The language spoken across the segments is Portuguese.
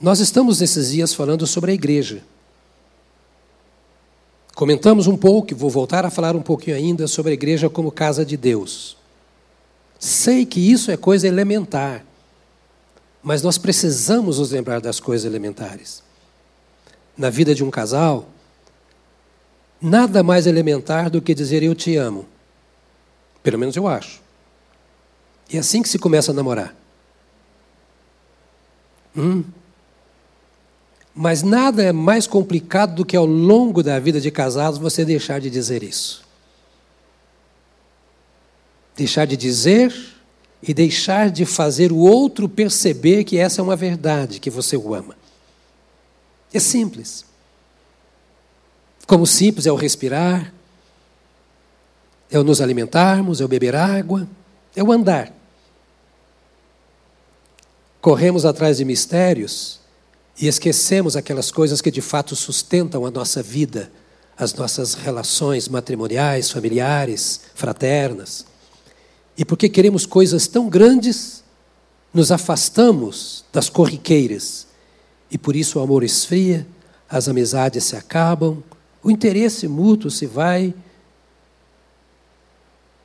Nós estamos nesses dias falando sobre a igreja. Comentamos um pouco, vou voltar a falar um pouquinho ainda sobre a igreja como casa de Deus. Sei que isso é coisa elementar, mas nós precisamos nos lembrar das coisas elementares. Na vida de um casal, nada mais elementar do que dizer eu te amo. Pelo menos eu acho. E é assim que se começa a namorar. Hum. Mas nada é mais complicado do que ao longo da vida de casados você deixar de dizer isso. Deixar de dizer e deixar de fazer o outro perceber que essa é uma verdade, que você o ama. É simples. Como simples é o respirar, é o nos alimentarmos, é o beber água, é o andar. Corremos atrás de mistérios e esquecemos aquelas coisas que de fato sustentam a nossa vida, as nossas relações matrimoniais, familiares, fraternas. E porque queremos coisas tão grandes, nos afastamos das corriqueiras. E por isso o amor esfria, as amizades se acabam, o interesse mútuo se vai.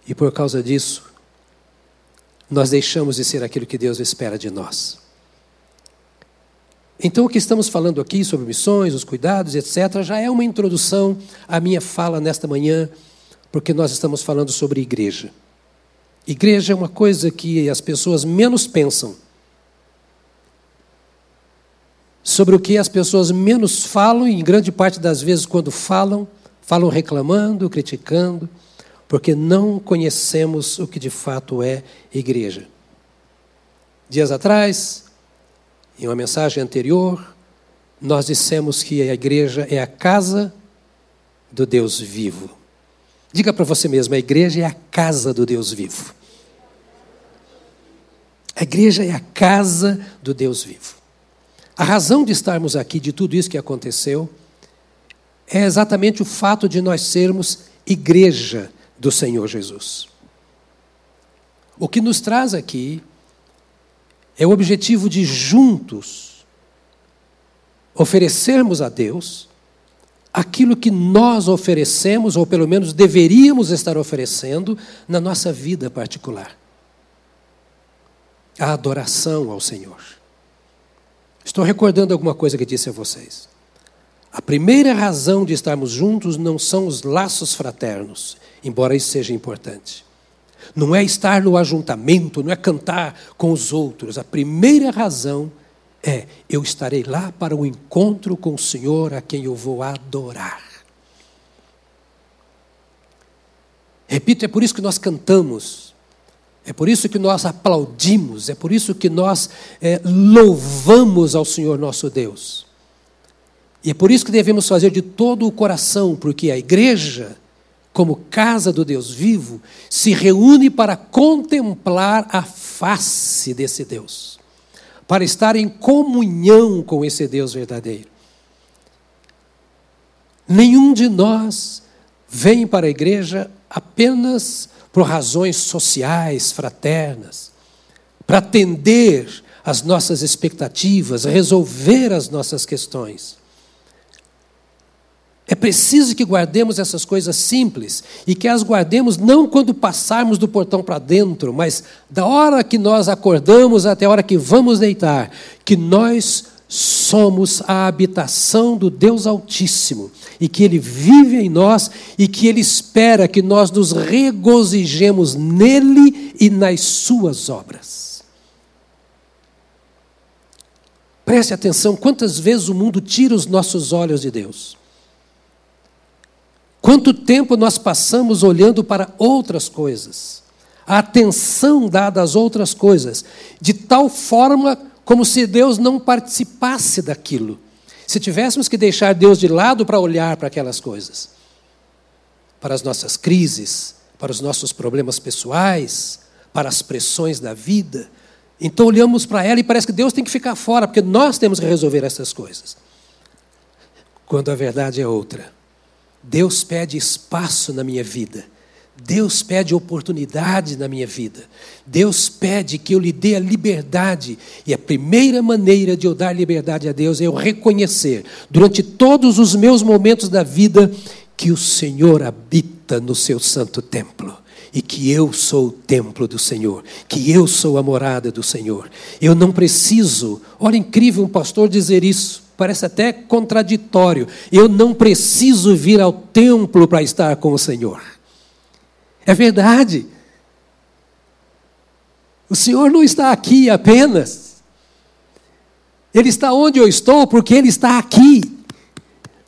E por causa disso, nós deixamos de ser aquilo que Deus espera de nós. Então, o que estamos falando aqui sobre missões, os cuidados, etc., já é uma introdução à minha fala nesta manhã, porque nós estamos falando sobre igreja. Igreja é uma coisa que as pessoas menos pensam. Sobre o que as pessoas menos falam, e em grande parte das vezes, quando falam, falam reclamando, criticando, porque não conhecemos o que de fato é igreja. Dias atrás, em uma mensagem anterior, nós dissemos que a igreja é a casa do Deus vivo. Diga para você mesmo: a igreja é a casa do Deus vivo. A igreja é a casa do Deus vivo. A razão de estarmos aqui, de tudo isso que aconteceu, é exatamente o fato de nós sermos igreja do Senhor Jesus. O que nos traz aqui é o objetivo de juntos oferecermos a Deus aquilo que nós oferecemos, ou pelo menos deveríamos estar oferecendo, na nossa vida particular a adoração ao Senhor. Estou recordando alguma coisa que disse a vocês. A primeira razão de estarmos juntos não são os laços fraternos, embora isso seja importante. Não é estar no ajuntamento, não é cantar com os outros. A primeira razão é: eu estarei lá para o encontro com o Senhor a quem eu vou adorar. Repito, é por isso que nós cantamos, é por isso que nós aplaudimos, é por isso que nós é, louvamos ao Senhor nosso Deus. E é por isso que devemos fazer de todo o coração, porque a igreja como casa do Deus vivo, se reúne para contemplar a face desse Deus, para estar em comunhão com esse Deus verdadeiro. Nenhum de nós vem para a igreja apenas por razões sociais, fraternas, para atender às nossas expectativas, resolver as nossas questões. É preciso que guardemos essas coisas simples e que as guardemos não quando passarmos do portão para dentro, mas da hora que nós acordamos até a hora que vamos deitar, que nós somos a habitação do Deus Altíssimo e que Ele vive em nós e que Ele espera que nós nos regozijemos nele e nas Suas obras. Preste atenção, quantas vezes o mundo tira os nossos olhos de Deus. Quanto tempo nós passamos olhando para outras coisas, a atenção dada às outras coisas, de tal forma como se Deus não participasse daquilo. Se tivéssemos que deixar Deus de lado para olhar para aquelas coisas, para as nossas crises, para os nossos problemas pessoais, para as pressões da vida, então olhamos para ela e parece que Deus tem que ficar fora, porque nós temos que resolver essas coisas. Quando a verdade é outra. Deus pede espaço na minha vida. Deus pede oportunidade na minha vida. Deus pede que eu lhe dê a liberdade. E a primeira maneira de eu dar liberdade a Deus é eu reconhecer, durante todos os meus momentos da vida, que o Senhor habita no seu santo templo. E que eu sou o templo do Senhor, que eu sou a morada do Senhor. Eu não preciso, olha, incrível um pastor dizer isso, parece até contraditório. Eu não preciso vir ao templo para estar com o Senhor. É verdade. O Senhor não está aqui apenas. Ele está onde eu estou, porque Ele está aqui,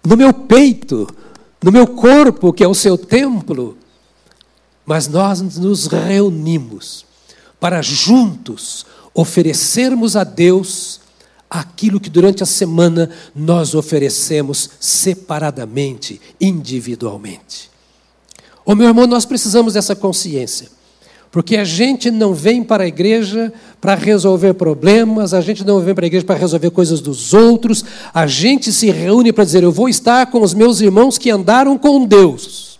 no meu peito, no meu corpo, que é o seu templo. Mas nós nos reunimos para juntos oferecermos a Deus aquilo que durante a semana nós oferecemos separadamente, individualmente. Ô meu irmão, nós precisamos dessa consciência. Porque a gente não vem para a igreja para resolver problemas, a gente não vem para a igreja para resolver coisas dos outros, a gente se reúne para dizer: eu vou estar com os meus irmãos que andaram com Deus,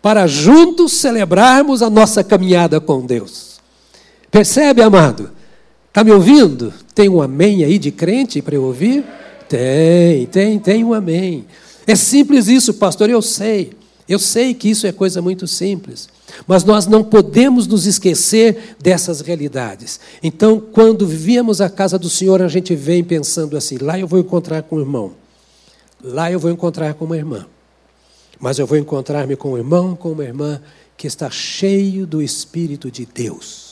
para juntos celebrarmos a nossa caminhada com Deus. Percebe, amado? Está me ouvindo? Tem um amém aí de crente para eu ouvir? Tem, tem, tem um amém. É simples isso, pastor, eu sei. Eu sei que isso é coisa muito simples, mas nós não podemos nos esquecer dessas realidades. Então, quando vivíamos a casa do Senhor, a gente vem pensando assim: lá eu vou encontrar com o irmão, lá eu vou encontrar com uma irmã, mas eu vou encontrar-me com um irmão, com uma irmã que está cheio do Espírito de Deus.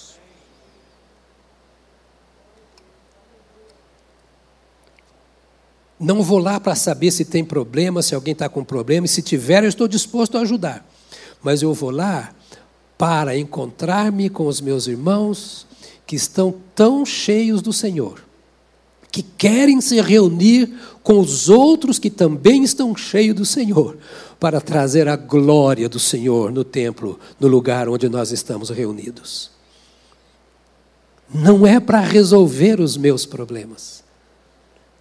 Não vou lá para saber se tem problema, se alguém está com problema, e se tiver, eu estou disposto a ajudar. Mas eu vou lá para encontrar-me com os meus irmãos que estão tão cheios do Senhor, que querem se reunir com os outros que também estão cheios do Senhor, para trazer a glória do Senhor no templo, no lugar onde nós estamos reunidos. Não é para resolver os meus problemas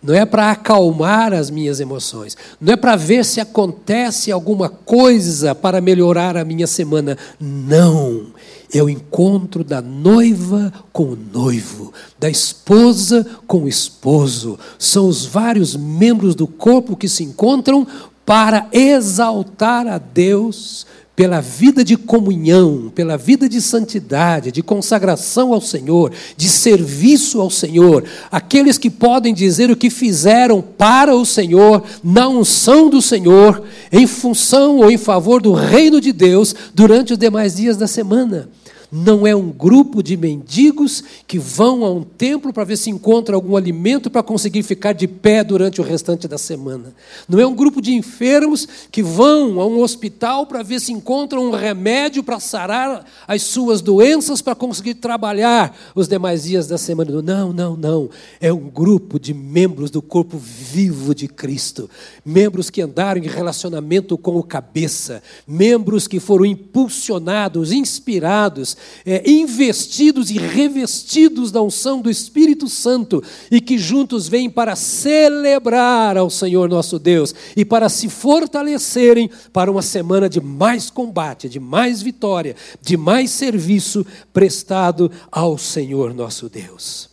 não é para acalmar as minhas emoções, não é para ver se acontece alguma coisa para melhorar a minha semana. Não. É o encontro da noiva com o noivo, da esposa com o esposo. São os vários membros do corpo que se encontram para exaltar a Deus pela vida de comunhão, pela vida de santidade, de consagração ao Senhor, de serviço ao Senhor, aqueles que podem dizer o que fizeram para o Senhor, na unção do Senhor, em função ou em favor do reino de Deus durante os demais dias da semana não é um grupo de mendigos que vão a um templo para ver se encontra algum alimento para conseguir ficar de pé durante o restante da semana. Não é um grupo de enfermos que vão a um hospital para ver se encontram um remédio para sarar as suas doenças para conseguir trabalhar os demais dias da semana. Não, não, não. É um grupo de membros do corpo vivo de Cristo, membros que andaram em relacionamento com o cabeça, membros que foram impulsionados, inspirados é, investidos e revestidos da unção do Espírito Santo e que juntos vêm para celebrar ao Senhor nosso Deus e para se fortalecerem para uma semana de mais combate, de mais vitória, de mais serviço prestado ao Senhor nosso Deus.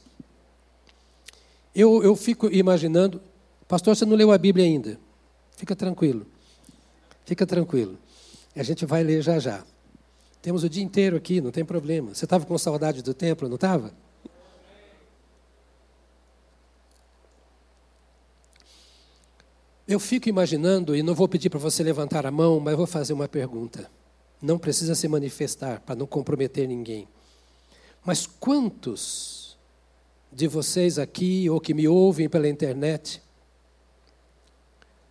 Eu, eu fico imaginando, pastor, você não leu a Bíblia ainda. Fica tranquilo. Fica tranquilo. A gente vai ler já já. Temos o dia inteiro aqui, não tem problema. Você estava com saudade do templo, não estava? Eu fico imaginando, e não vou pedir para você levantar a mão, mas vou fazer uma pergunta. Não precisa se manifestar para não comprometer ninguém. Mas quantos de vocês aqui ou que me ouvem pela internet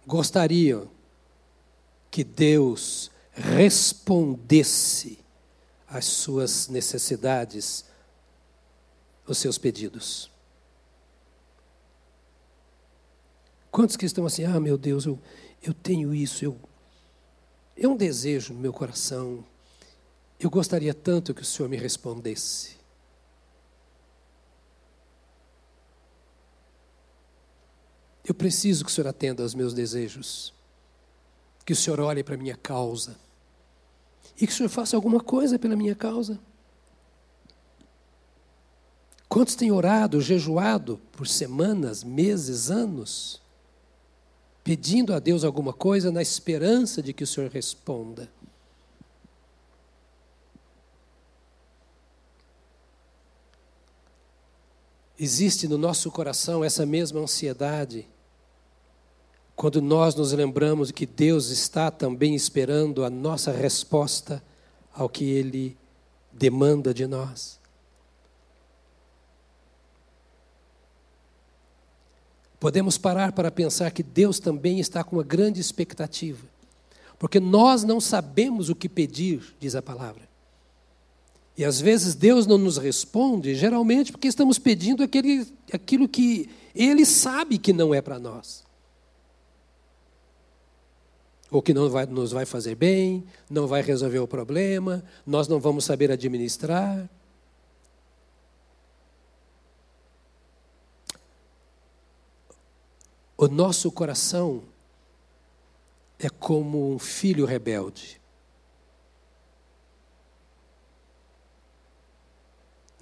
gostariam que Deus respondesse às suas necessidades, os seus pedidos. Quantos que estão assim, ah, meu Deus, eu, eu tenho isso, eu, é um desejo no meu coração, eu gostaria tanto que o Senhor me respondesse. Eu preciso que o Senhor atenda aos meus desejos, que o Senhor olhe para a minha causa e que o Senhor faça alguma coisa pela minha causa. Quantos têm orado, jejuado por semanas, meses, anos, pedindo a Deus alguma coisa na esperança de que o Senhor responda? Existe no nosso coração essa mesma ansiedade quando nós nos lembramos que Deus está também esperando a nossa resposta ao que Ele demanda de nós. Podemos parar para pensar que Deus também está com uma grande expectativa, porque nós não sabemos o que pedir, diz a palavra. E às vezes Deus não nos responde, geralmente porque estamos pedindo aquele, aquilo que Ele sabe que não é para nós. Ou que não vai, nos vai fazer bem, não vai resolver o problema, nós não vamos saber administrar. O nosso coração é como um filho rebelde.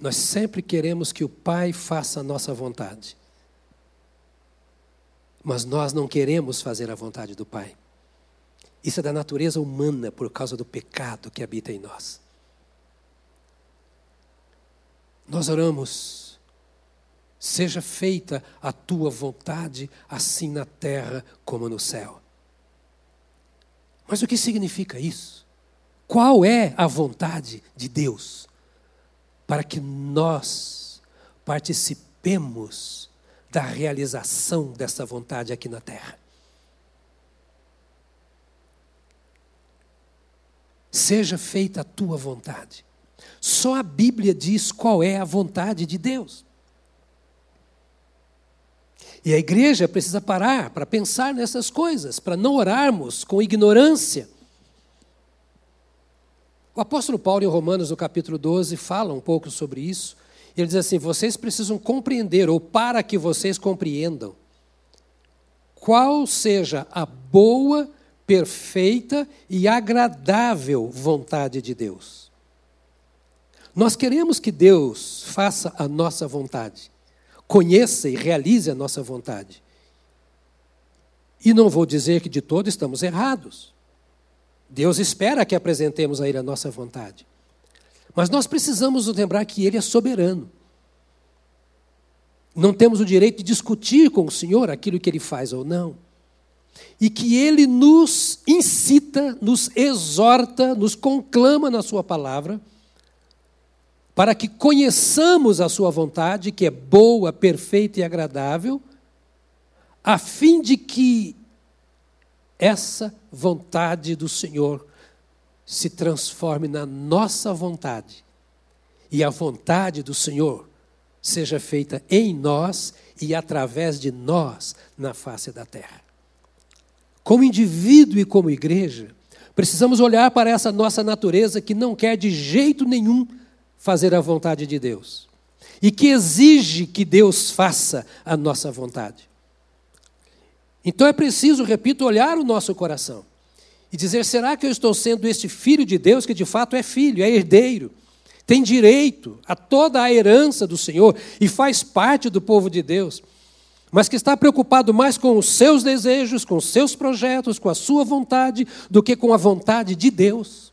Nós sempre queremos que o Pai faça a nossa vontade. Mas nós não queremos fazer a vontade do Pai. Isso é da natureza humana por causa do pecado que habita em nós. Nós oramos Seja feita a tua vontade, assim na terra como no céu. Mas o que significa isso? Qual é a vontade de Deus para que nós participemos da realização dessa vontade aqui na terra? Seja feita a tua vontade. Só a Bíblia diz qual é a vontade de Deus. E a igreja precisa parar para pensar nessas coisas, para não orarmos com ignorância. O apóstolo Paulo, em Romanos, no capítulo 12, fala um pouco sobre isso. Ele diz assim: vocês precisam compreender, ou para que vocês compreendam, qual seja a boa, perfeita e agradável vontade de Deus. Nós queremos que Deus faça a nossa vontade conheça e realize a nossa vontade. E não vou dizer que de todo estamos errados. Deus espera que apresentemos a Ele a nossa vontade. Mas nós precisamos lembrar que Ele é soberano. Não temos o direito de discutir com o Senhor aquilo que Ele faz ou não. E que Ele nos incita, nos exorta, nos conclama na Sua palavra para que conheçamos a Sua vontade, que é boa, perfeita e agradável, a fim de que essa vontade do Senhor se transforme na nossa vontade e a vontade do Senhor seja feita em nós e através de nós na face da terra. Como indivíduo e como igreja, precisamos olhar para essa nossa natureza que não quer de jeito nenhum fazer a vontade de Deus e que exige que Deus faça a nossa vontade. Então é preciso, repito, olhar o nosso coração e dizer: será que eu estou sendo este filho de Deus que de fato é filho, é herdeiro, tem direito a toda a herança do Senhor e faz parte do povo de Deus, mas que está preocupado mais com os seus desejos, com os seus projetos, com a sua vontade, do que com a vontade de Deus?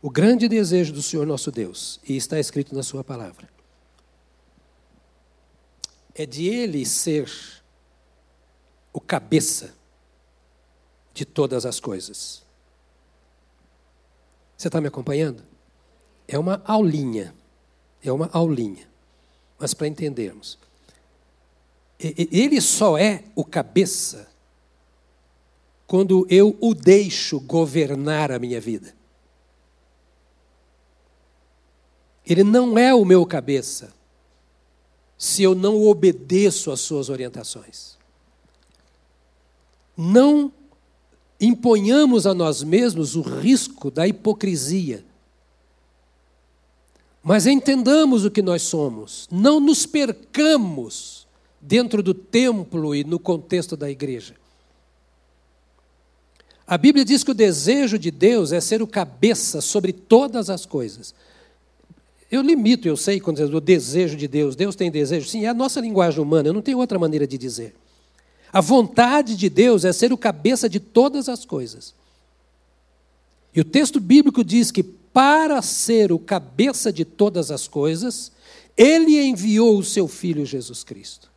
O grande desejo do Senhor nosso Deus, e está escrito na Sua palavra, é de Ele ser o cabeça de todas as coisas. Você está me acompanhando? É uma aulinha, é uma aulinha, mas para entendermos. Ele só é o cabeça quando eu o deixo governar a minha vida. Ele não é o meu cabeça se eu não obedeço às suas orientações. Não imponhamos a nós mesmos o risco da hipocrisia. Mas entendamos o que nós somos, não nos percamos dentro do templo e no contexto da igreja. A Bíblia diz que o desejo de Deus é ser o cabeça sobre todas as coisas. Eu limito, eu sei, quando diz o desejo de Deus. Deus tem desejo? Sim, é a nossa linguagem humana, eu não tenho outra maneira de dizer. A vontade de Deus é ser o cabeça de todas as coisas. E o texto bíblico diz que para ser o cabeça de todas as coisas, ele enviou o seu filho Jesus Cristo.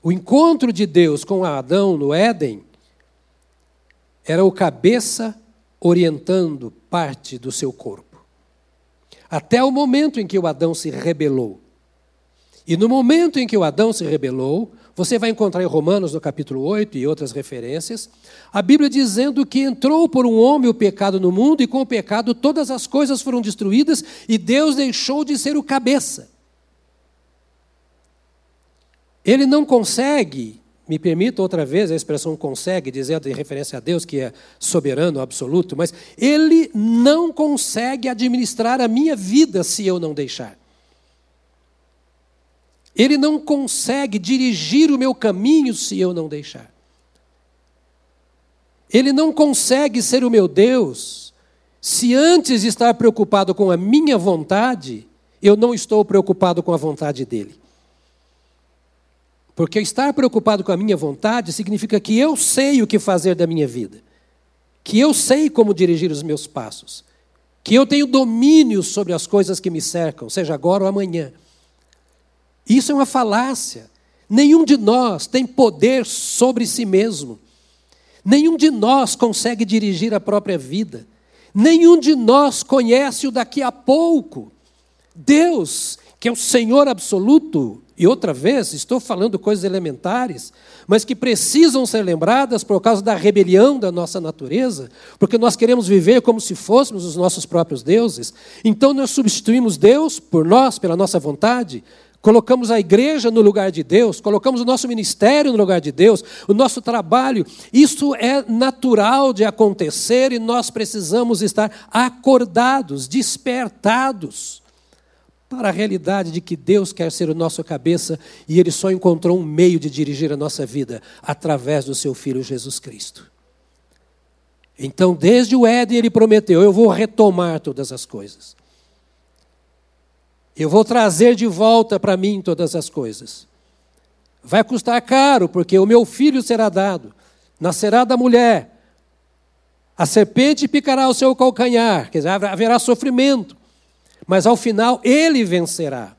O encontro de Deus com Adão no Éden era o cabeça orientando parte do seu corpo. Até o momento em que o Adão se rebelou. E no momento em que o Adão se rebelou, você vai encontrar em Romanos, no capítulo 8 e outras referências, a Bíblia dizendo que entrou por um homem o pecado no mundo e com o pecado todas as coisas foram destruídas e Deus deixou de ser o cabeça. Ele não consegue, me permita outra vez a expressão consegue, dizendo em referência a Deus que é soberano, absoluto, mas ele não consegue administrar a minha vida se eu não deixar. Ele não consegue dirigir o meu caminho se eu não deixar. Ele não consegue ser o meu Deus se antes de estar preocupado com a minha vontade, eu não estou preocupado com a vontade dele. Porque estar preocupado com a minha vontade significa que eu sei o que fazer da minha vida, que eu sei como dirigir os meus passos, que eu tenho domínio sobre as coisas que me cercam, seja agora ou amanhã. Isso é uma falácia. Nenhum de nós tem poder sobre si mesmo. Nenhum de nós consegue dirigir a própria vida. Nenhum de nós conhece o daqui a pouco. Deus, que é o Senhor absoluto, e outra vez, estou falando coisas elementares, mas que precisam ser lembradas por causa da rebelião da nossa natureza, porque nós queremos viver como se fôssemos os nossos próprios deuses. Então nós substituímos Deus por nós, pela nossa vontade, colocamos a igreja no lugar de Deus, colocamos o nosso ministério no lugar de Deus, o nosso trabalho. Isso é natural de acontecer e nós precisamos estar acordados, despertados para a realidade de que Deus quer ser o nosso cabeça e Ele só encontrou um meio de dirigir a nossa vida através do Seu Filho Jesus Cristo. Então, desde o Éden, Ele prometeu: Eu vou retomar todas as coisas. Eu vou trazer de volta para mim todas as coisas. Vai custar caro, porque o meu filho será dado, nascerá da mulher. A serpente picará o seu calcanhar, quer dizer, haverá sofrimento, mas ao final ele vencerá.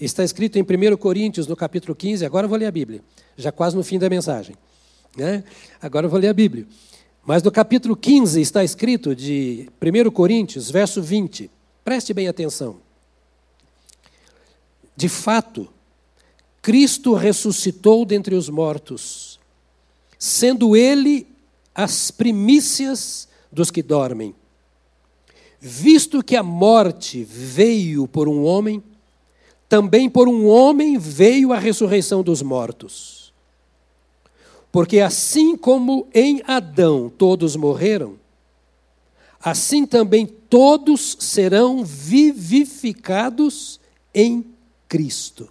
Está escrito em 1 Coríntios, no capítulo 15, agora eu vou ler a Bíblia, já quase no fim da mensagem. Né? Agora eu vou ler a Bíblia. Mas no capítulo 15 está escrito de 1 Coríntios, verso 20. Preste bem atenção. De fato, Cristo ressuscitou dentre os mortos, sendo Ele as primícias dos que dormem. Visto que a morte veio por um homem, também por um homem veio a ressurreição dos mortos. Porque assim como em Adão todos morreram, assim também todos serão vivificados em Cristo.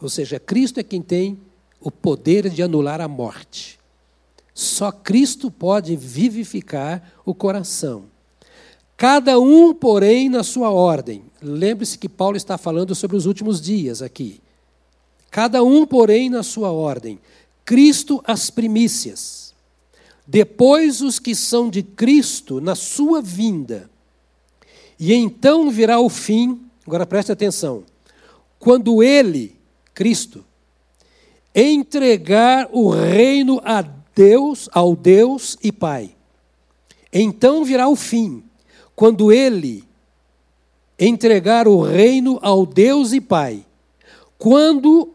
Ou seja, Cristo é quem tem o poder de anular a morte. Só Cristo pode vivificar o coração. Cada um, porém, na sua ordem. Lembre-se que Paulo está falando sobre os últimos dias aqui. Cada um, porém, na sua ordem. Cristo as primícias. Depois os que são de Cristo na sua vinda. E então virá o fim. Agora preste atenção quando ele, Cristo, entregar o reino a Deus, ao Deus e Pai. Então virá o fim, quando ele entregar o reino ao Deus e Pai. Quando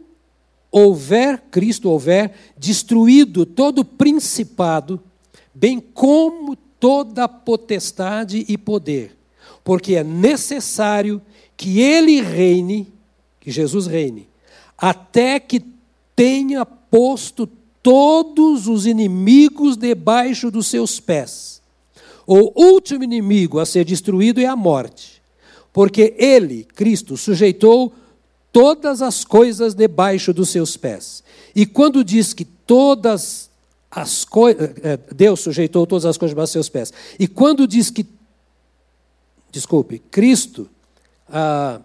houver, Cristo houver, destruído todo principado, bem como toda potestade e poder, porque é necessário que ele reine que Jesus reine, até que tenha posto todos os inimigos debaixo dos seus pés. O último inimigo a ser destruído é a morte, porque ele, Cristo, sujeitou todas as coisas debaixo dos seus pés. E quando diz que todas as coisas, é, Deus sujeitou todas as coisas debaixo dos seus pés. E quando diz que, desculpe, Cristo ah,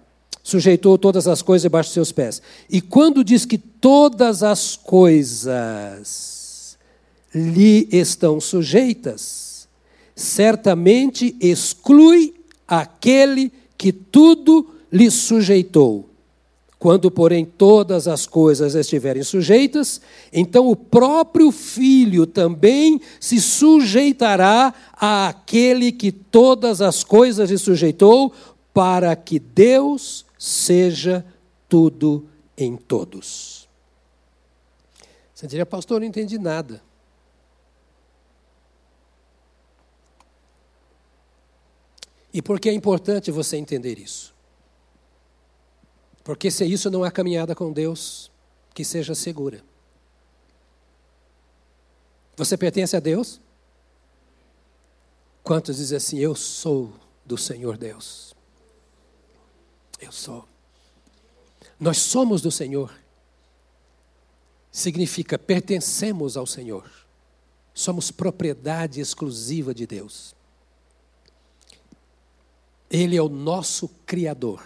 sujeitou todas as coisas debaixo dos seus pés. E quando diz que todas as coisas lhe estão sujeitas, certamente exclui aquele que tudo lhe sujeitou. Quando, porém, todas as coisas estiverem sujeitas, então o próprio Filho também se sujeitará àquele que todas as coisas lhe sujeitou, para que Deus seja tudo em todos. Você diria, pastor, não entendi nada. E por que é importante você entender isso? Porque se isso não é caminhada com Deus, que seja segura. Você pertence a Deus? Quantos dizem assim: Eu sou do Senhor Deus? Eu sou. Nós somos do Senhor. Significa pertencemos ao Senhor. Somos propriedade exclusiva de Deus. Ele é o nosso Criador,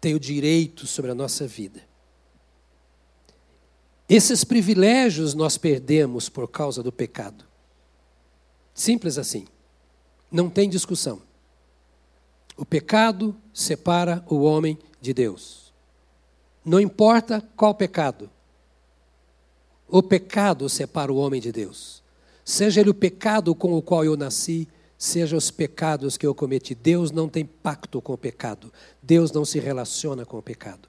tem o direito sobre a nossa vida. Esses privilégios nós perdemos por causa do pecado. Simples assim. Não tem discussão. O pecado separa o homem de Deus. Não importa qual pecado. O pecado separa o homem de Deus. Seja ele o pecado com o qual eu nasci, sejam os pecados que eu cometi. Deus não tem pacto com o pecado. Deus não se relaciona com o pecado.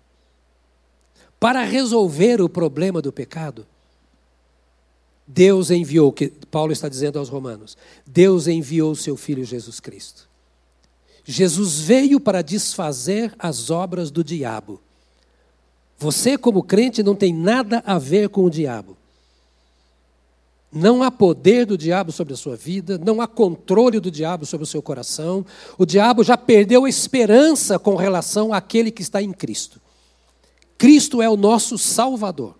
Para resolver o problema do pecado, Deus enviou, que Paulo está dizendo aos Romanos, Deus enviou o seu filho Jesus Cristo. Jesus veio para desfazer as obras do diabo. Você, como crente, não tem nada a ver com o diabo. Não há poder do diabo sobre a sua vida, não há controle do diabo sobre o seu coração. O diabo já perdeu a esperança com relação àquele que está em Cristo. Cristo é o nosso Salvador.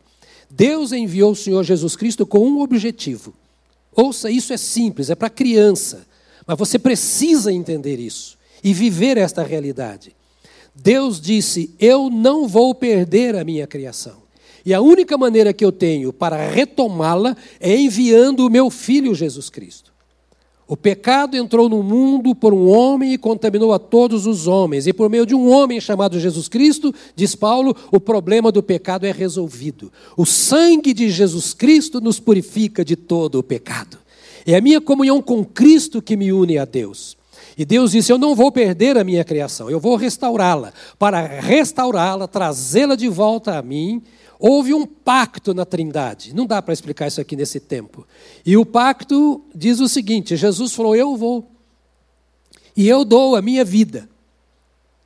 Deus enviou o Senhor Jesus Cristo com um objetivo. Ouça, isso é simples, é para criança, mas você precisa entender isso e viver esta realidade. Deus disse: Eu não vou perder a minha criação. E a única maneira que eu tenho para retomá-la é enviando o meu filho Jesus Cristo. O pecado entrou no mundo por um homem e contaminou a todos os homens. E por meio de um homem chamado Jesus Cristo, diz Paulo, o problema do pecado é resolvido. O sangue de Jesus Cristo nos purifica de todo o pecado. É a minha comunhão com Cristo que me une a Deus. E Deus disse: Eu não vou perder a minha criação, eu vou restaurá-la. Para restaurá-la, trazê-la de volta a mim Houve um pacto na Trindade. Não dá para explicar isso aqui nesse tempo. E o pacto diz o seguinte: Jesus falou: Eu vou. E eu dou a minha vida.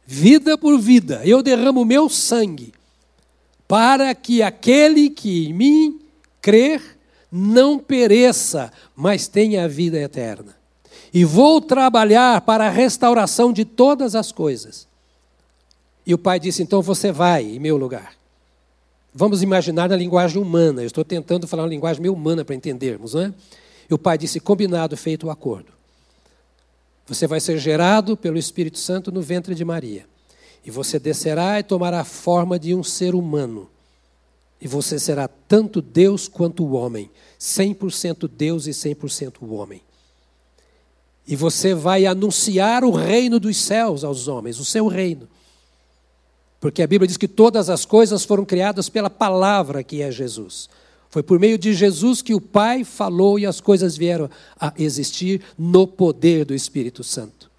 Vida por vida. Eu derramo o meu sangue. Para que aquele que em mim crer não pereça, mas tenha a vida eterna. E vou trabalhar para a restauração de todas as coisas. E o pai disse: Então você vai em meu lugar. Vamos imaginar na linguagem humana. Eu estou tentando falar uma linguagem meio humana para entendermos, não é? E o pai disse: combinado, feito o acordo. Você vai ser gerado pelo Espírito Santo no ventre de Maria. E você descerá e tomará a forma de um ser humano. E você será tanto Deus quanto o homem. 100% Deus e 100% homem. E você vai anunciar o reino dos céus aos homens, o seu reino. Porque a Bíblia diz que todas as coisas foram criadas pela palavra que é Jesus. Foi por meio de Jesus que o Pai falou e as coisas vieram a existir no poder do Espírito Santo.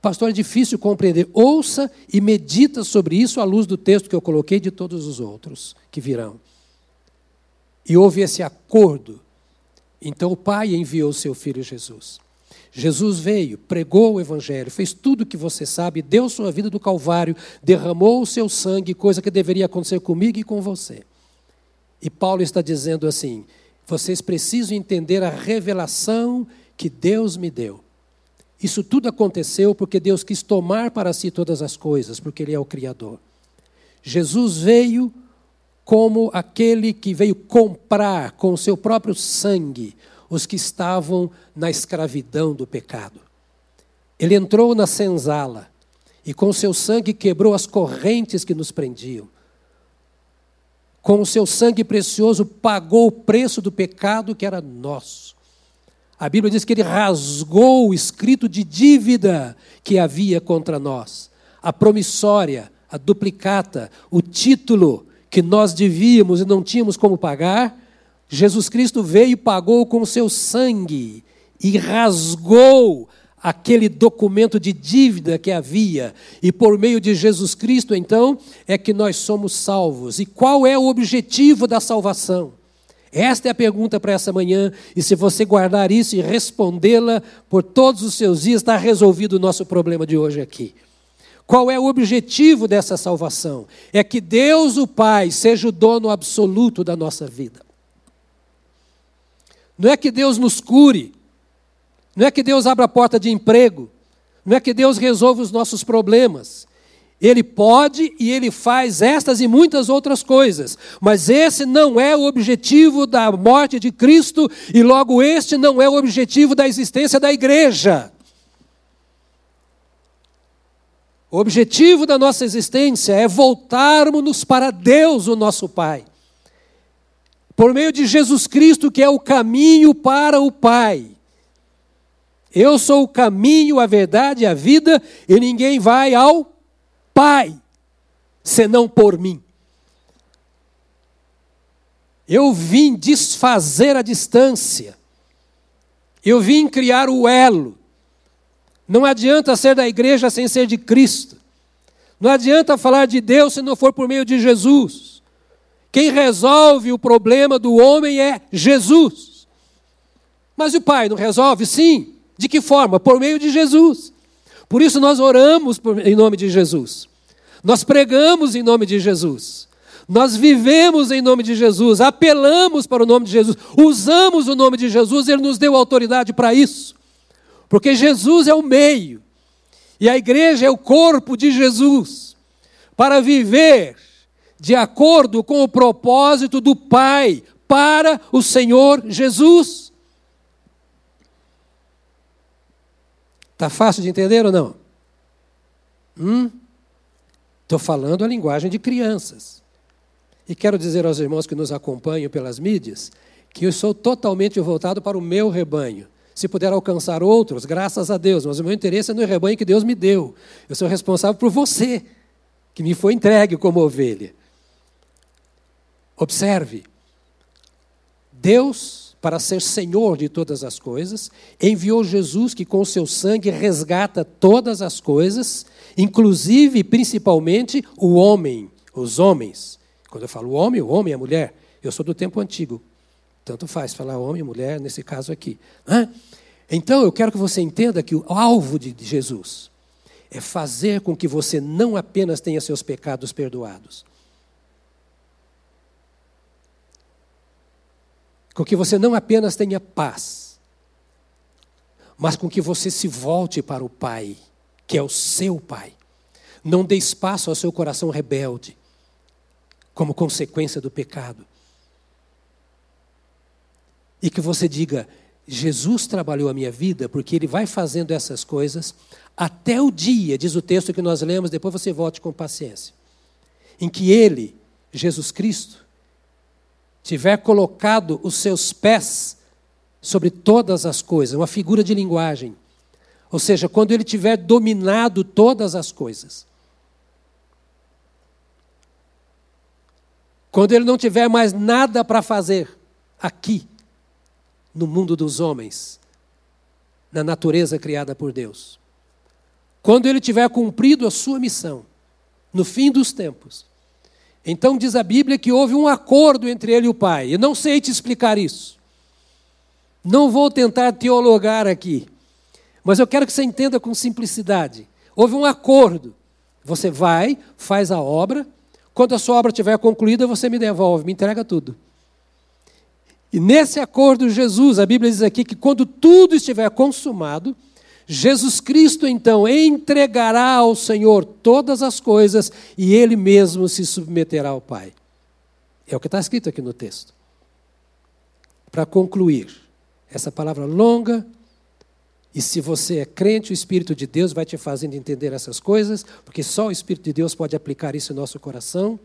Pastor, é difícil compreender. Ouça e medita sobre isso à luz do texto que eu coloquei de todos os outros que virão. E houve esse acordo. Então o Pai enviou seu filho Jesus. Jesus veio, pregou o Evangelho, fez tudo o que você sabe, deu sua vida do Calvário, derramou o seu sangue, coisa que deveria acontecer comigo e com você. E Paulo está dizendo assim: vocês precisam entender a revelação que Deus me deu. Isso tudo aconteceu porque Deus quis tomar para si todas as coisas, porque Ele é o Criador. Jesus veio como aquele que veio comprar com o seu próprio sangue os que estavam na escravidão do pecado. Ele entrou na senzala e com seu sangue quebrou as correntes que nos prendiam. Com o seu sangue precioso pagou o preço do pecado que era nosso. A Bíblia diz que ele rasgou o escrito de dívida que havia contra nós, a promissória, a duplicata, o título que nós devíamos e não tínhamos como pagar. Jesus Cristo veio e pagou com o seu sangue e rasgou aquele documento de dívida que havia, e por meio de Jesus Cristo, então, é que nós somos salvos. E qual é o objetivo da salvação? Esta é a pergunta para essa manhã, e se você guardar isso e respondê-la por todos os seus dias, está resolvido o nosso problema de hoje aqui. Qual é o objetivo dessa salvação? É que Deus, o Pai, seja o dono absoluto da nossa vida. Não é que Deus nos cure, não é que Deus abra a porta de emprego, não é que Deus resolva os nossos problemas. Ele pode e ele faz estas e muitas outras coisas, mas esse não é o objetivo da morte de Cristo e logo este não é o objetivo da existência da igreja. O objetivo da nossa existência é voltarmos para Deus, o nosso Pai. Por meio de Jesus Cristo, que é o caminho para o Pai. Eu sou o caminho, a verdade e a vida, e ninguém vai ao Pai senão por mim. Eu vim desfazer a distância. Eu vim criar o elo. Não adianta ser da igreja sem ser de Cristo. Não adianta falar de Deus se não for por meio de Jesus. Quem resolve o problema do homem é Jesus. Mas o Pai não resolve? Sim. De que forma? Por meio de Jesus. Por isso nós oramos em nome de Jesus. Nós pregamos em nome de Jesus. Nós vivemos em nome de Jesus, apelamos para o nome de Jesus, usamos o nome de Jesus, ele nos deu autoridade para isso. Porque Jesus é o meio, e a igreja é o corpo de Jesus, para viver de acordo com o propósito do Pai para o Senhor Jesus. Está fácil de entender ou não? Estou hum? falando a linguagem de crianças. E quero dizer aos irmãos que nos acompanham pelas mídias que eu sou totalmente voltado para o meu rebanho. Se puder alcançar outros, graças a Deus, mas o meu interesse é no rebanho que Deus me deu. Eu sou responsável por você, que me foi entregue como ovelha. Observe, Deus para ser Senhor de todas as coisas, enviou Jesus que com seu sangue resgata todas as coisas, inclusive e principalmente o homem, os homens. Quando eu falo homem, o homem e a mulher, eu sou do tempo antigo. Tanto faz falar homem e mulher nesse caso aqui. Então eu quero que você entenda que o alvo de Jesus é fazer com que você não apenas tenha seus pecados perdoados, com que você não apenas tenha paz, mas com que você se volte para o Pai, que é o seu Pai. Não dê espaço ao seu coração rebelde, como consequência do pecado. E que você diga: Jesus trabalhou a minha vida porque Ele vai fazendo essas coisas até o dia, diz o texto que nós lemos, depois você volte com paciência, em que Ele, Jesus Cristo, tiver colocado os seus pés sobre todas as coisas, uma figura de linguagem. Ou seja, quando ele tiver dominado todas as coisas. Quando ele não tiver mais nada para fazer aqui, no mundo dos homens, na natureza criada por Deus. Quando ele tiver cumprido a sua missão, no fim dos tempos, então diz a Bíblia que houve um acordo entre ele e o pai. Eu não sei te explicar isso. Não vou tentar teologar aqui. Mas eu quero que você entenda com simplicidade. Houve um acordo. Você vai, faz a obra. Quando a sua obra estiver concluída, você me devolve, me entrega tudo. E nesse acordo, Jesus, a Bíblia diz aqui que quando tudo estiver consumado, Jesus Cristo, então, entregará ao Senhor todas as coisas e ele mesmo se submeterá ao Pai. É o que está escrito aqui no texto. Para concluir, essa palavra longa, e se você é crente, o Espírito de Deus vai te fazendo entender essas coisas, porque só o Espírito de Deus pode aplicar isso no nosso coração.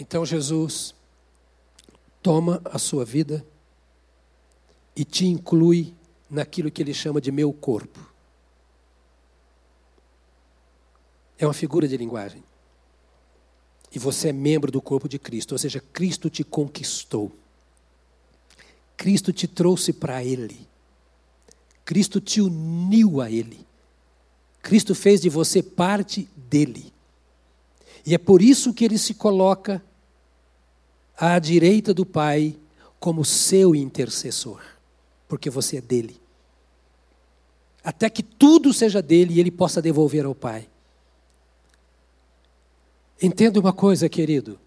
Então Jesus toma a sua vida e te inclui naquilo que ele chama de meu corpo. É uma figura de linguagem. E você é membro do corpo de Cristo, ou seja, Cristo te conquistou. Cristo te trouxe para Ele. Cristo te uniu a Ele. Cristo fez de você parte dele. E é por isso que ele se coloca à direita do Pai como seu intercessor, porque você é dele. Até que tudo seja dele e ele possa devolver ao Pai. Entenda uma coisa, querido.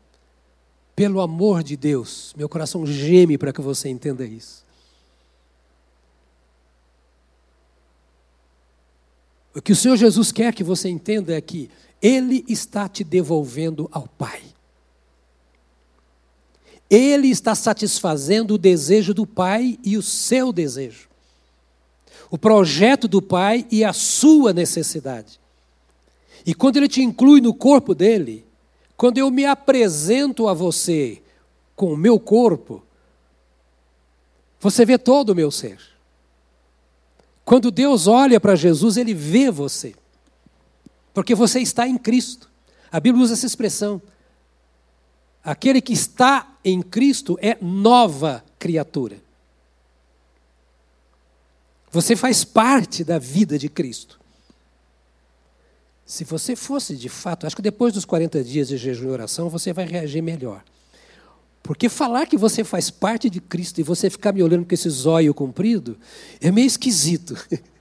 Pelo amor de Deus, meu coração geme para que você entenda isso. O que o Senhor Jesus quer que você entenda é que Ele está te devolvendo ao Pai. Ele está satisfazendo o desejo do Pai e o seu desejo. O projeto do Pai e a sua necessidade. E quando ele te inclui no corpo dele, quando eu me apresento a você com o meu corpo, você vê todo o meu ser. Quando Deus olha para Jesus, ele vê você. Porque você está em Cristo. A Bíblia usa essa expressão. Aquele que está em Cristo é nova criatura. Você faz parte da vida de Cristo. Se você fosse de fato, acho que depois dos 40 dias de jejum e oração, você vai reagir melhor. Porque falar que você faz parte de Cristo e você ficar me olhando com esse zóio comprido é meio esquisito.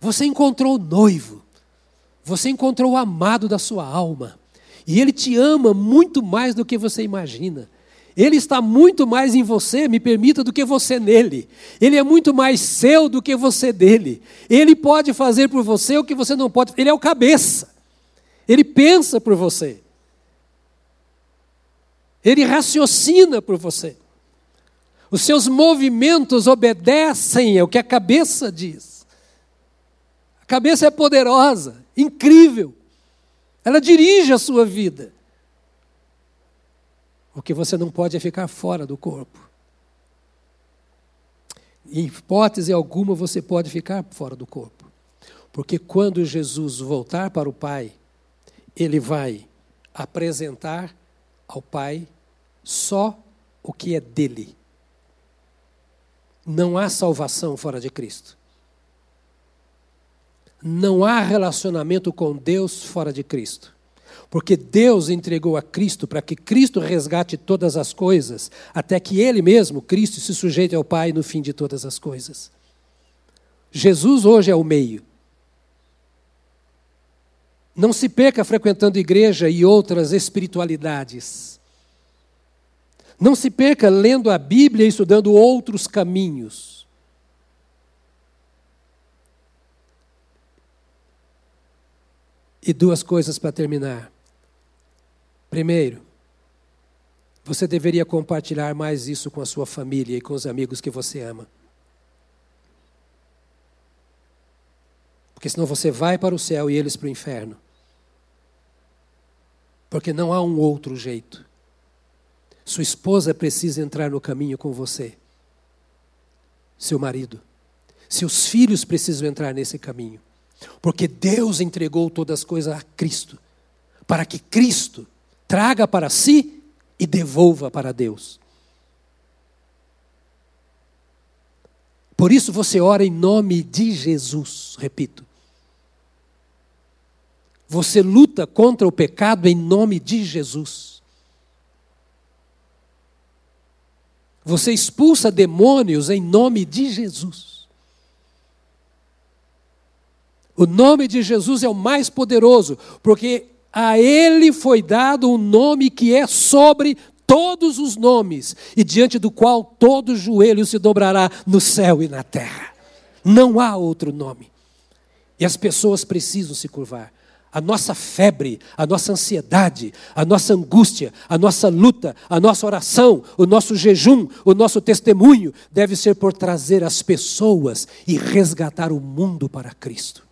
Você encontrou o noivo, você encontrou o amado da sua alma. E Ele te ama muito mais do que você imagina. Ele está muito mais em você, me permita, do que você nele. Ele é muito mais seu do que você dele. Ele pode fazer por você o que você não pode. Ele é o cabeça. Ele pensa por você. Ele raciocina por você. Os seus movimentos obedecem ao que a cabeça diz. A cabeça é poderosa, incrível. Ela dirige a sua vida. O que você não pode é ficar fora do corpo. Em hipótese alguma, você pode ficar fora do corpo. Porque quando Jesus voltar para o Pai, ele vai apresentar ao Pai só o que é dele. Não há salvação fora de Cristo. Não há relacionamento com Deus fora de Cristo. Porque Deus entregou a Cristo para que Cristo resgate todas as coisas, até que Ele mesmo, Cristo, se sujeite ao Pai no fim de todas as coisas. Jesus hoje é o meio. Não se peca frequentando igreja e outras espiritualidades. Não se perca lendo a Bíblia e estudando outros caminhos. E duas coisas para terminar. Primeiro, você deveria compartilhar mais isso com a sua família e com os amigos que você ama. Porque senão você vai para o céu e eles para o inferno. Porque não há um outro jeito. Sua esposa precisa entrar no caminho com você. Seu marido. Seus filhos precisam entrar nesse caminho. Porque Deus entregou todas as coisas a Cristo. Para que Cristo traga para si e devolva para Deus. Por isso você ora em nome de Jesus, repito. Você luta contra o pecado em nome de Jesus. Você expulsa demônios em nome de Jesus. O nome de Jesus é o mais poderoso, porque a ele foi dado um nome que é sobre todos os nomes e diante do qual todo joelho se dobrará no céu e na terra. Não há outro nome. E as pessoas precisam se curvar. A nossa febre, a nossa ansiedade, a nossa angústia, a nossa luta, a nossa oração, o nosso jejum, o nosso testemunho deve ser por trazer as pessoas e resgatar o mundo para Cristo.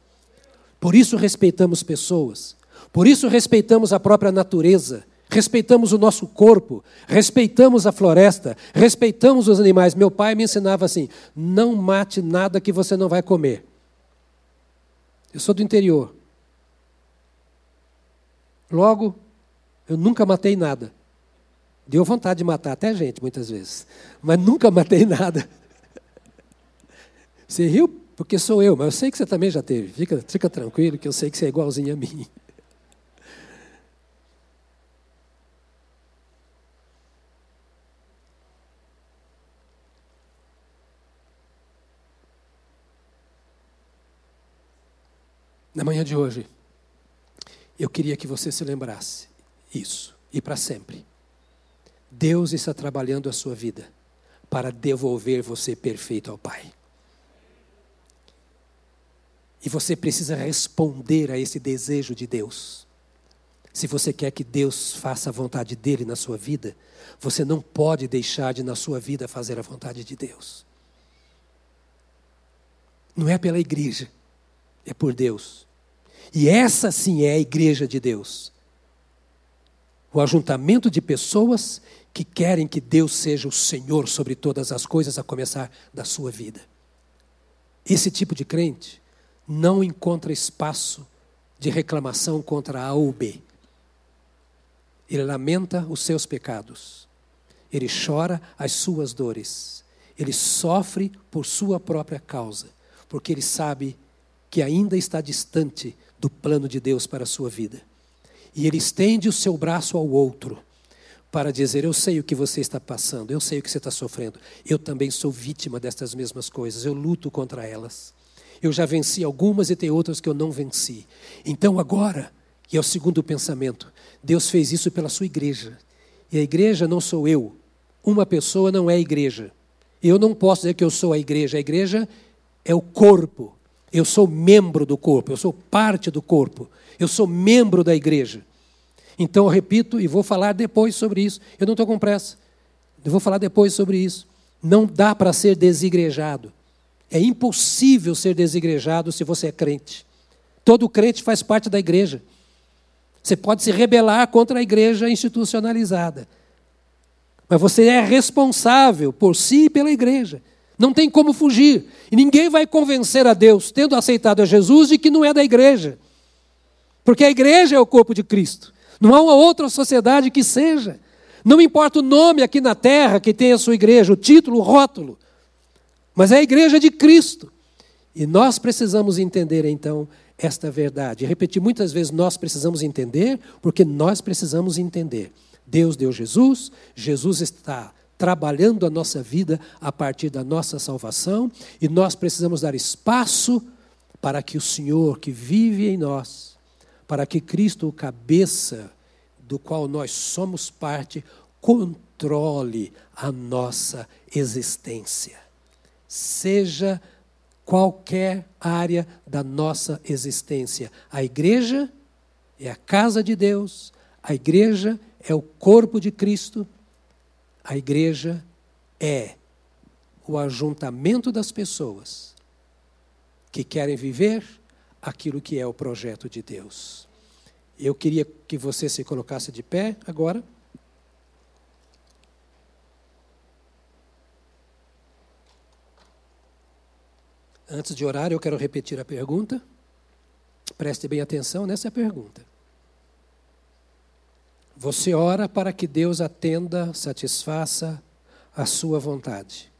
Por isso respeitamos pessoas, por isso respeitamos a própria natureza, respeitamos o nosso corpo, respeitamos a floresta, respeitamos os animais. Meu pai me ensinava assim: não mate nada que você não vai comer. Eu sou do interior. Logo, eu nunca matei nada. Deu vontade de matar até gente, muitas vezes. Mas nunca matei nada. Você riu porque sou eu, mas eu sei que você também já teve. Fica, fica tranquilo que eu sei que você é igualzinho a mim. Na manhã de hoje, eu queria que você se lembrasse isso, e para sempre. Deus está trabalhando a sua vida para devolver você perfeito ao Pai. E você precisa responder a esse desejo de Deus. Se você quer que Deus faça a vontade dele na sua vida, você não pode deixar de, na sua vida, fazer a vontade de Deus. Não é pela igreja, é por Deus. E essa sim é a igreja de Deus. O ajuntamento de pessoas que querem que Deus seja o Senhor sobre todas as coisas, a começar da sua vida. Esse tipo de crente não encontra espaço de reclamação contra A ou B. Ele lamenta os seus pecados. Ele chora as suas dores. Ele sofre por sua própria causa, porque ele sabe que ainda está distante do plano de Deus para a sua vida. E ele estende o seu braço ao outro para dizer: Eu sei o que você está passando, eu sei o que você está sofrendo. Eu também sou vítima destas mesmas coisas, eu luto contra elas. Eu já venci algumas e tem outras que eu não venci. Então agora, e é o segundo pensamento, Deus fez isso pela sua igreja. E a igreja não sou eu. Uma pessoa não é igreja. Eu não posso dizer que eu sou a igreja. A igreja é o corpo. Eu sou membro do corpo, eu sou parte do corpo, eu sou membro da igreja. Então eu repito e vou falar depois sobre isso. Eu não estou com pressa. Eu vou falar depois sobre isso. Não dá para ser desigrejado. É impossível ser desigrejado se você é crente. Todo crente faz parte da igreja. Você pode se rebelar contra a igreja institucionalizada. Mas você é responsável por si e pela igreja. Não tem como fugir. E ninguém vai convencer a Deus, tendo aceitado a Jesus, de que não é da igreja. Porque a igreja é o corpo de Cristo. Não há uma outra sociedade que seja. Não importa o nome aqui na terra que tem a sua igreja, o título, o rótulo. Mas é a igreja de Cristo. E nós precisamos entender então esta verdade. repetir muitas vezes, nós precisamos entender, porque nós precisamos entender. Deus deu Jesus, Jesus está trabalhando a nossa vida a partir da nossa salvação, e nós precisamos dar espaço para que o Senhor que vive em nós, para que Cristo, o cabeça do qual nós somos parte, controle a nossa existência. Seja qualquer área da nossa existência. A igreja é a casa de Deus, a igreja é o corpo de Cristo a igreja é o ajuntamento das pessoas que querem viver aquilo que é o projeto de Deus. Eu queria que você se colocasse de pé agora. Antes de orar, eu quero repetir a pergunta. Preste bem atenção nessa pergunta. Você ora para que Deus atenda, satisfaça a sua vontade.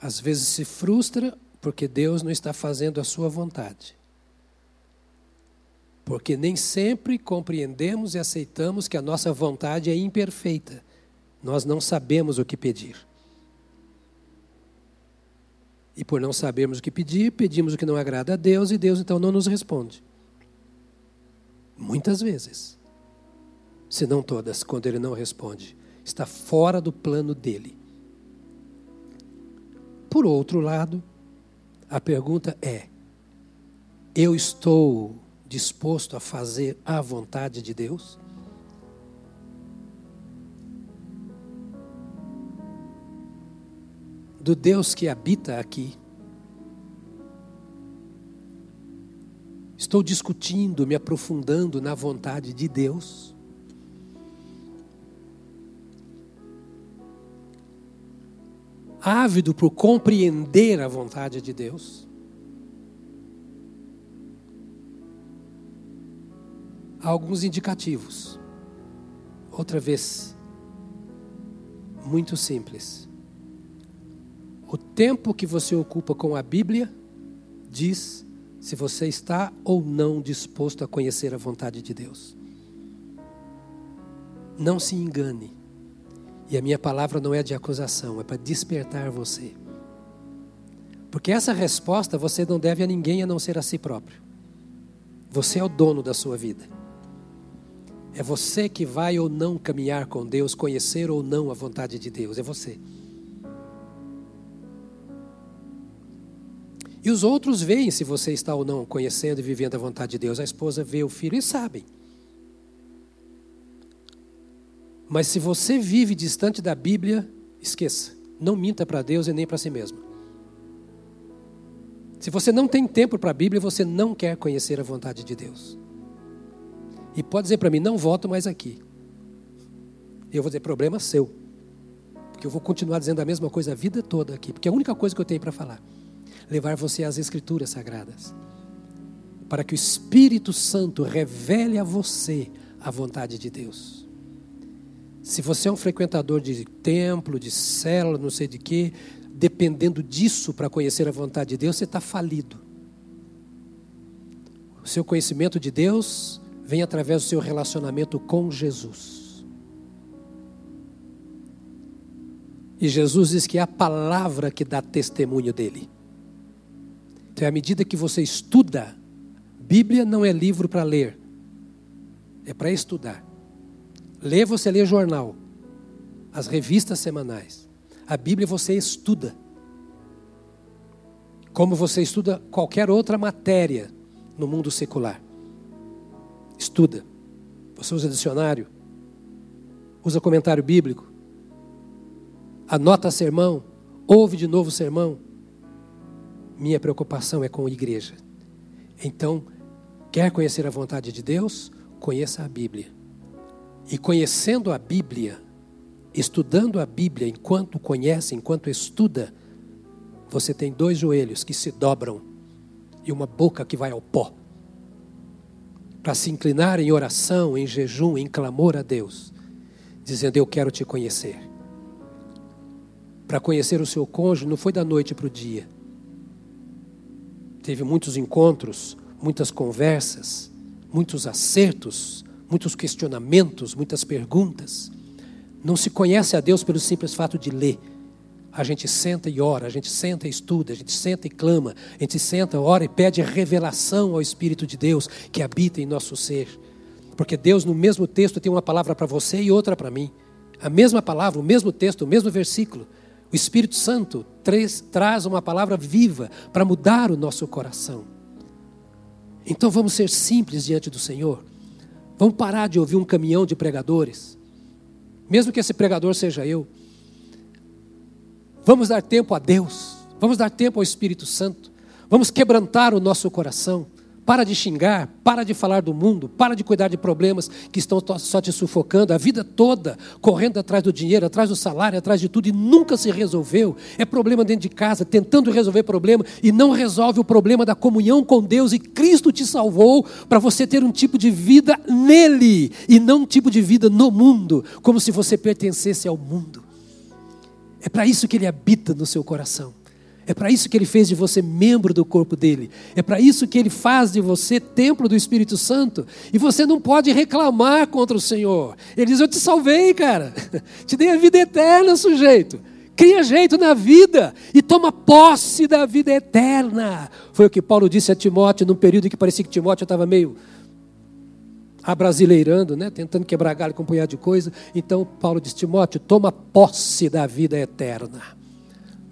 Às vezes se frustra porque Deus não está fazendo a sua vontade. Porque nem sempre compreendemos e aceitamos que a nossa vontade é imperfeita. Nós não sabemos o que pedir. E por não sabermos o que pedir, pedimos o que não agrada a Deus e Deus então não nos responde. Muitas vezes. se não todas, quando ele não responde. Está fora do plano dele. Por outro lado, a pergunta é: eu estou disposto a fazer a vontade de Deus? Do Deus que habita aqui. Estou discutindo, me aprofundando na vontade de Deus? Ávido por compreender a vontade de Deus? há alguns indicativos. Outra vez, muito simples. O tempo que você ocupa com a Bíblia diz se você está ou não disposto a conhecer a vontade de Deus. Não se engane. E a minha palavra não é de acusação, é para despertar você. Porque essa resposta você não deve a ninguém a não ser a si próprio. Você é o dono da sua vida. É você que vai ou não caminhar com Deus, conhecer ou não a vontade de Deus. É você. E os outros veem se você está ou não conhecendo e vivendo a vontade de Deus. A esposa vê o filho e sabem. Mas se você vive distante da Bíblia, esqueça. Não minta para Deus e nem para si mesmo. Se você não tem tempo para a Bíblia, você não quer conhecer a vontade de Deus. E pode dizer para mim, não voto mais aqui. Eu vou dizer, problema seu. Porque eu vou continuar dizendo a mesma coisa a vida toda aqui. Porque é a única coisa que eu tenho para falar. Levar você às Escrituras Sagradas. Para que o Espírito Santo revele a você a vontade de Deus. Se você é um frequentador de templo, de célula, não sei de quê, dependendo disso para conhecer a vontade de Deus, você está falido. O seu conhecimento de Deus vem através do seu relacionamento com Jesus. E Jesus diz que é a palavra que dá testemunho dele. Então, à medida que você estuda, Bíblia não é livro para ler, é para estudar. Ler, você lê jornal, as revistas semanais. A Bíblia você estuda. Como você estuda qualquer outra matéria no mundo secular. Estuda. Você usa dicionário? Usa comentário bíblico? Anota sermão? Ouve de novo sermão? Minha preocupação é com a igreja. Então, quer conhecer a vontade de Deus? Conheça a Bíblia. E conhecendo a Bíblia, estudando a Bíblia enquanto conhece, enquanto estuda, você tem dois joelhos que se dobram e uma boca que vai ao pó para se inclinar em oração, em jejum, em clamor a Deus, dizendo: Eu quero te conhecer. Para conhecer o seu cônjuge não foi da noite para o dia. Teve muitos encontros, muitas conversas, muitos acertos, muitos questionamentos, muitas perguntas. Não se conhece a Deus pelo simples fato de ler a gente senta e ora, a gente senta e estuda, a gente senta e clama, a gente senta, ora e pede revelação ao Espírito de Deus que habita em nosso ser. Porque Deus, no mesmo texto, tem uma palavra para você e outra para mim. A mesma palavra, o mesmo texto, o mesmo versículo. O Espírito Santo traz, uma palavra viva para mudar o nosso coração. Então vamos ser simples diante do Senhor. Vamos parar de ouvir um caminhão de pregadores. Mesmo que esse pregador seja eu. Vamos dar tempo a Deus, vamos dar tempo ao Espírito Santo, vamos quebrantar o nosso coração. Para de xingar, para de falar do mundo, para de cuidar de problemas que estão só te sufocando a vida toda, correndo atrás do dinheiro, atrás do salário, atrás de tudo e nunca se resolveu. É problema dentro de casa, tentando resolver problema e não resolve o problema da comunhão com Deus e Cristo te salvou para você ter um tipo de vida nele e não um tipo de vida no mundo, como se você pertencesse ao mundo. É para isso que ele habita no seu coração. É para isso que ele fez de você membro do corpo dele. É para isso que ele faz de você templo do Espírito Santo. E você não pode reclamar contra o Senhor. Ele diz: Eu te salvei, cara. Te dei a vida eterna, sujeito. Cria jeito na vida e toma posse da vida eterna. Foi o que Paulo disse a Timóteo num período que parecia que Timóteo estava meio abrasileirando, né? tentando quebrar galho com um punhado de coisa. Então Paulo diz: Timóteo, toma posse da vida eterna.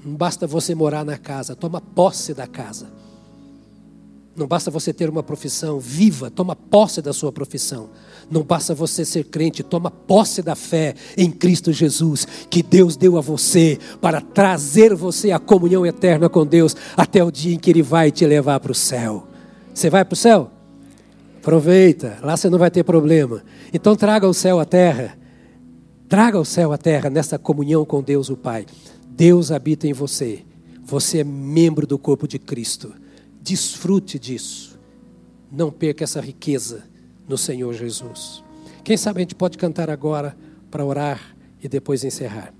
Não basta você morar na casa, toma posse da casa. Não basta você ter uma profissão viva, toma posse da sua profissão. Não basta você ser crente, toma posse da fé em Cristo Jesus, que Deus deu a você para trazer você à comunhão eterna com Deus até o dia em que Ele vai te levar para o céu. Você vai para o céu? Aproveita, lá você não vai ter problema. Então traga o céu à terra. Traga o céu à terra nessa comunhão com Deus o Pai. Deus habita em você. Você é membro do corpo de Cristo. Desfrute disso. Não perca essa riqueza no Senhor Jesus. Quem sabe a gente pode cantar agora para orar e depois encerrar.